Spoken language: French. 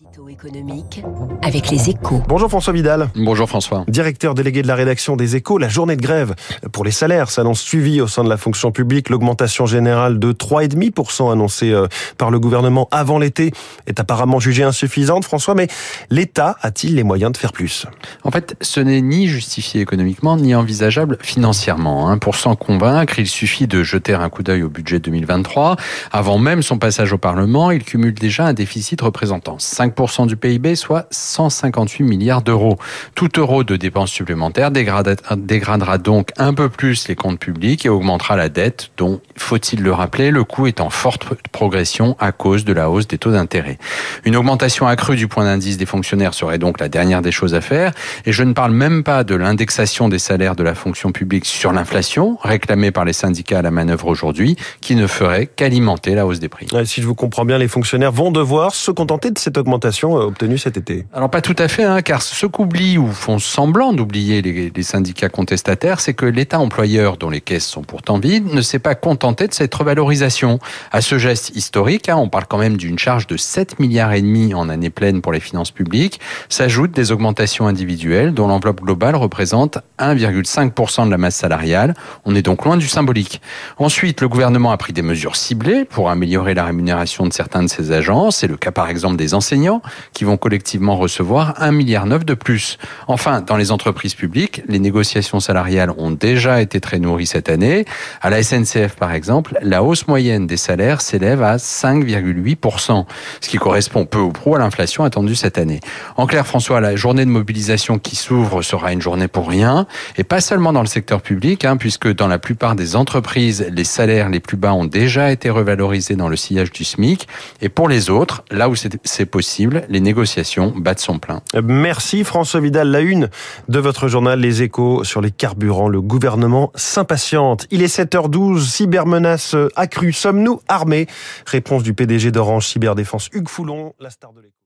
Édito économique avec les échos. Bonjour François Vidal. Bonjour François. Directeur délégué de la rédaction des échos, la journée de grève pour les salaires s'annonce suivie au sein de la fonction publique. L'augmentation générale de 3,5% annoncée euh, par le gouvernement avant l'été est apparemment jugée insuffisante, François, mais l'État a-t-il les moyens de faire plus? En fait, ce n'est ni justifié économiquement ni envisageable financièrement. Hein. Pour s'en convaincre, il suffit de jeter un coup d'œil au budget 2023. Avant même son passage au Parlement, il cumule déjà un déficit représentant 5% du PIB, soit 158 milliards d'euros. Tout euro de dépenses supplémentaires dégradera donc un peu plus les comptes publics et augmentera la dette, dont, faut-il le rappeler, le coût est en forte progression à cause de la hausse des taux d'intérêt. Une augmentation accrue du point d'indice des fonctionnaires serait donc la dernière des choses à faire, et je ne parle même pas de l'indexation des salaires de la fonction publique sur l'inflation, réclamée par les syndicats à la manœuvre aujourd'hui, qui ne ferait qu'alimenter la hausse des prix. Si je vous comprends bien, les fonctionnaires vont devoir se contenter de cette augmentation euh, Alors pas tout à fait, hein, car ce qu'oublient ou font semblant d'oublier les, les, syndicats contestataires, c'est que l'État employeur, dont les caisses sont pourtant vides, ne s'est pas contenté de cette revalorisation. À ce geste historique, hein, on parle quand même d'une charge de 7 milliards et demi en année pleine pour les finances publiques, s'ajoutent des augmentations individuelles dont l'enveloppe globale représente 1,5% de la masse salariale. On est donc loin du symbolique. Ensuite, le gouvernement a pris des mesures ciblées pour améliorer la rémunération de certains de ses agents. C'est le cas par exemple des enseignants qui vont collectivement recevoir 1,9 milliard de plus. Enfin, dans les entreprises publiques, les négociations salariales ont déjà été très nourries cette année. À la SNCF, par exemple, la hausse moyenne des salaires s'élève à 5,8%, ce qui correspond peu ou prou à l'inflation attendue cette année. En clair, François, la journée de mobilisation qui s'ouvre sera une journée pour rien, et pas seulement dans le secteur public, hein, puisque dans la plupart des entreprises, les salaires les plus bas ont déjà été revalorisés dans le sillage du SMIC, et pour les autres, là où c'est possible, les négociations battent son plein. Merci François Vidal. La une de votre journal Les Échos sur les carburants. Le gouvernement s'impatiente. Il est 7h12. Cybermenace accrue. Sommes-nous armés? Réponse du PDG d'Orange Cyberdéfense Hugues Foulon, la star de l'écho.